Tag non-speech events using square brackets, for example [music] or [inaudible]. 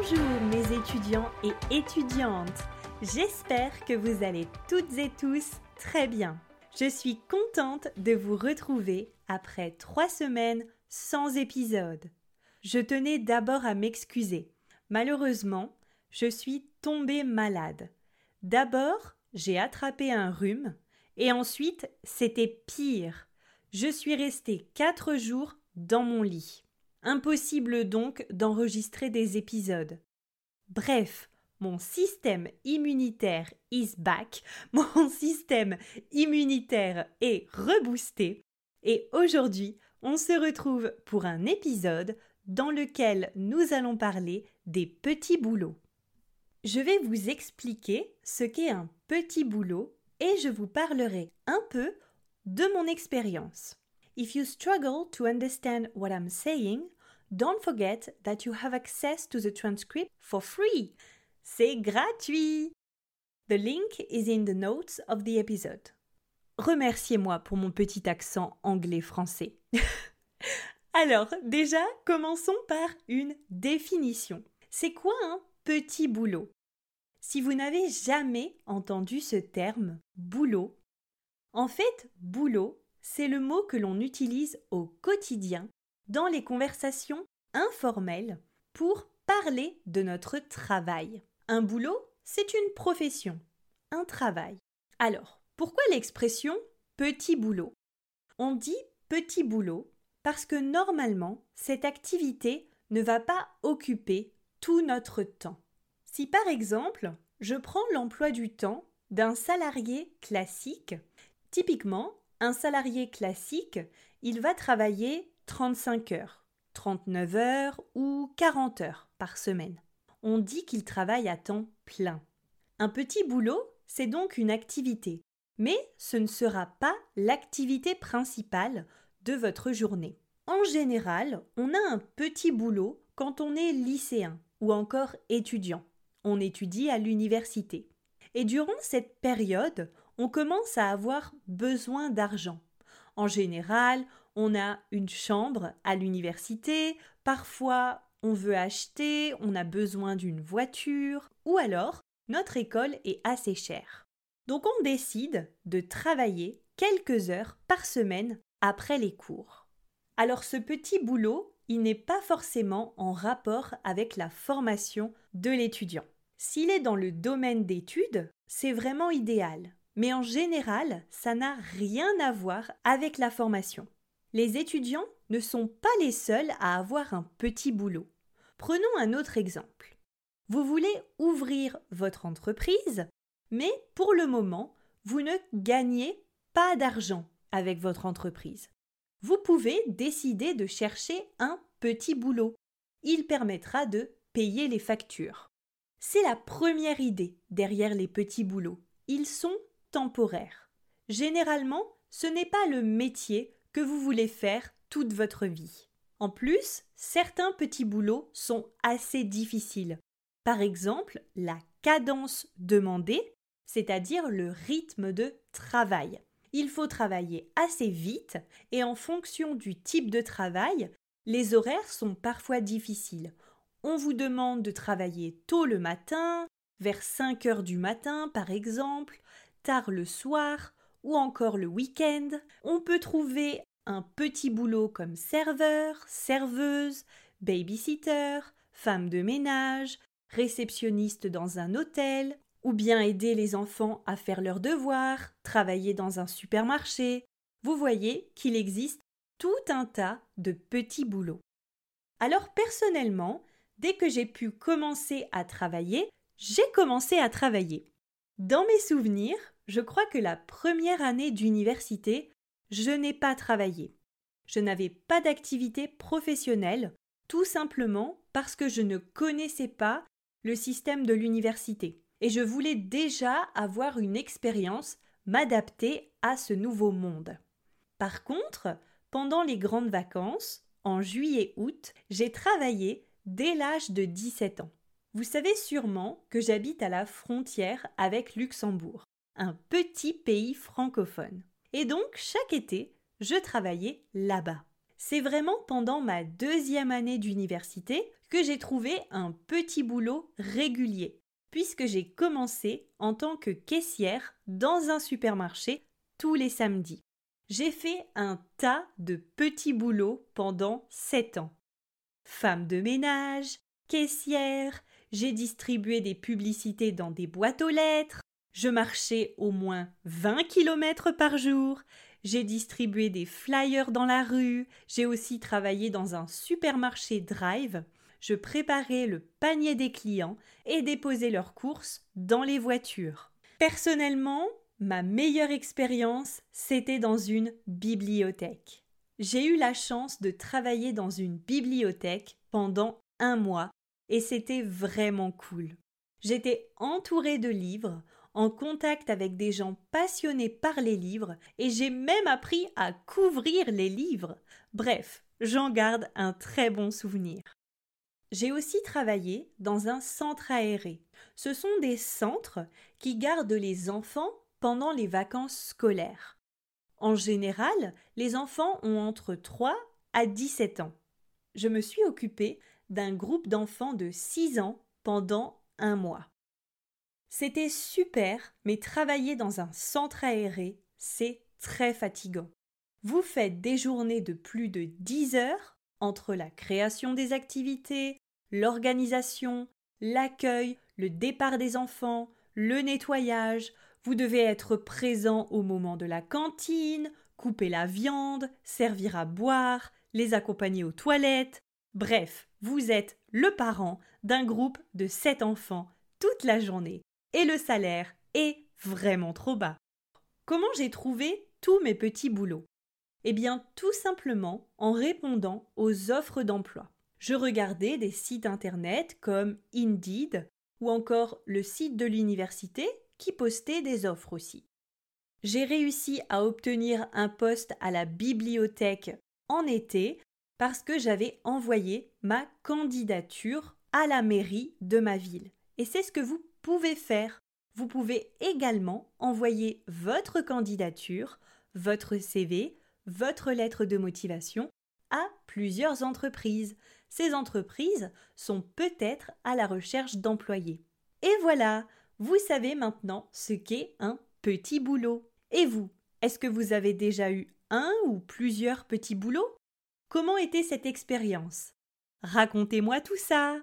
Bonjour mes étudiants et étudiantes. J'espère que vous allez toutes et tous très bien. Je suis contente de vous retrouver après trois semaines sans épisode. Je tenais d'abord à m'excuser. Malheureusement, je suis tombée malade. D'abord, j'ai attrapé un rhume, et ensuite, c'était pire. Je suis restée quatre jours dans mon lit. Impossible donc d'enregistrer des épisodes. Bref, mon système immunitaire is back, [laughs] mon système immunitaire est reboosté, et aujourd'hui, on se retrouve pour un épisode dans lequel nous allons parler des petits boulots. Je vais vous expliquer ce qu'est un petit boulot et je vous parlerai un peu de mon expérience. If you struggle to understand what I'm saying, don't forget that you have access to the transcript for free. C'est gratuit. The link is in the notes of the episode. Remerciez-moi pour mon petit accent anglais-français. [laughs] Alors, déjà, commençons par une définition. C'est quoi un petit boulot? Si vous n'avez jamais entendu ce terme boulot, en fait, boulot, c'est le mot que l'on utilise au quotidien dans les conversations informelles pour parler de notre travail. Un boulot, c'est une profession, un travail. Alors, pourquoi l'expression petit boulot? On dit petit boulot parce que normalement, cette activité ne va pas occuper tout notre temps. Si par exemple, je prends l'emploi du temps d'un salarié classique, typiquement, un salarié classique, il va travailler 35 heures, 39 heures ou 40 heures par semaine. On dit qu'il travaille à temps plein. Un petit boulot, c'est donc une activité, mais ce ne sera pas l'activité principale de votre journée. En général, on a un petit boulot quand on est lycéen ou encore étudiant. On étudie à l'université. Et durant cette période, on commence à avoir besoin d'argent. En général, on a une chambre à l'université, parfois on veut acheter, on a besoin d'une voiture, ou alors notre école est assez chère. Donc on décide de travailler quelques heures par semaine après les cours. Alors ce petit boulot, il n'est pas forcément en rapport avec la formation de l'étudiant. S'il est dans le domaine d'études, c'est vraiment idéal. Mais en général, ça n'a rien à voir avec la formation. Les étudiants ne sont pas les seuls à avoir un petit boulot. Prenons un autre exemple. Vous voulez ouvrir votre entreprise, mais pour le moment, vous ne gagnez pas d'argent avec votre entreprise. Vous pouvez décider de chercher un petit boulot. Il permettra de payer les factures. C'est la première idée derrière les petits boulots. Ils sont temporaires. Généralement, ce n'est pas le métier vous voulez faire toute votre vie. En plus, certains petits boulots sont assez difficiles. Par exemple, la cadence demandée, c'est-à-dire le rythme de travail. Il faut travailler assez vite et en fonction du type de travail, les horaires sont parfois difficiles. On vous demande de travailler tôt le matin, vers 5 heures du matin par exemple, tard le soir ou encore le week-end. On peut trouver petit boulot comme serveur, serveuse, babysitter, femme de ménage, réceptionniste dans un hôtel ou bien aider les enfants à faire leurs devoirs, travailler dans un supermarché. Vous voyez qu'il existe tout un tas de petits boulots. Alors personnellement, dès que j'ai pu commencer à travailler, j'ai commencé à travailler. Dans mes souvenirs, je crois que la première année d'université, je n'ai pas travaillé. Je n'avais pas d'activité professionnelle, tout simplement parce que je ne connaissais pas le système de l'université et je voulais déjà avoir une expérience, m'adapter à ce nouveau monde. Par contre, pendant les grandes vacances, en juillet-août, j'ai travaillé dès l'âge de 17 ans. Vous savez sûrement que j'habite à la frontière avec Luxembourg, un petit pays francophone. Et donc, chaque été, je travaillais là-bas. C'est vraiment pendant ma deuxième année d'université que j'ai trouvé un petit boulot régulier, puisque j'ai commencé en tant que caissière dans un supermarché tous les samedis. J'ai fait un tas de petits boulots pendant sept ans. Femme de ménage, caissière, j'ai distribué des publicités dans des boîtes aux lettres, je marchais au moins 20 kilomètres par jour, j'ai distribué des flyers dans la rue, j'ai aussi travaillé dans un supermarché drive, je préparais le panier des clients et déposais leurs courses dans les voitures. Personnellement, ma meilleure expérience, c'était dans une bibliothèque. J'ai eu la chance de travailler dans une bibliothèque pendant un mois et c'était vraiment cool. J'étais entourée de livres, en contact avec des gens passionnés par les livres, et j'ai même appris à couvrir les livres. Bref, j'en garde un très bon souvenir. J'ai aussi travaillé dans un centre aéré. Ce sont des centres qui gardent les enfants pendant les vacances scolaires. En général, les enfants ont entre 3 à 17 ans. Je me suis occupée d'un groupe d'enfants de 6 ans pendant un mois. C'était super, mais travailler dans un centre aéré, c'est très fatigant. Vous faites des journées de plus de 10 heures entre la création des activités, l'organisation, l'accueil, le départ des enfants, le nettoyage, vous devez être présent au moment de la cantine, couper la viande, servir à boire, les accompagner aux toilettes. Bref, vous êtes le parent d'un groupe de sept enfants toute la journée. Et le salaire est vraiment trop bas. Comment j'ai trouvé tous mes petits boulots? Eh bien, tout simplement en répondant aux offres d'emploi. Je regardais des sites internet comme Indeed ou encore le site de l'université qui postait des offres aussi. J'ai réussi à obtenir un poste à la bibliothèque en été parce que j'avais envoyé ma candidature à la mairie de ma ville. Et c'est ce que vous faire. Vous pouvez également envoyer votre candidature, votre CV, votre lettre de motivation à plusieurs entreprises. Ces entreprises sont peut-être à la recherche d'employés. Et voilà, vous savez maintenant ce qu'est un petit boulot. Et vous, est-ce que vous avez déjà eu un ou plusieurs petits boulots? Comment était cette expérience? Racontez-moi tout ça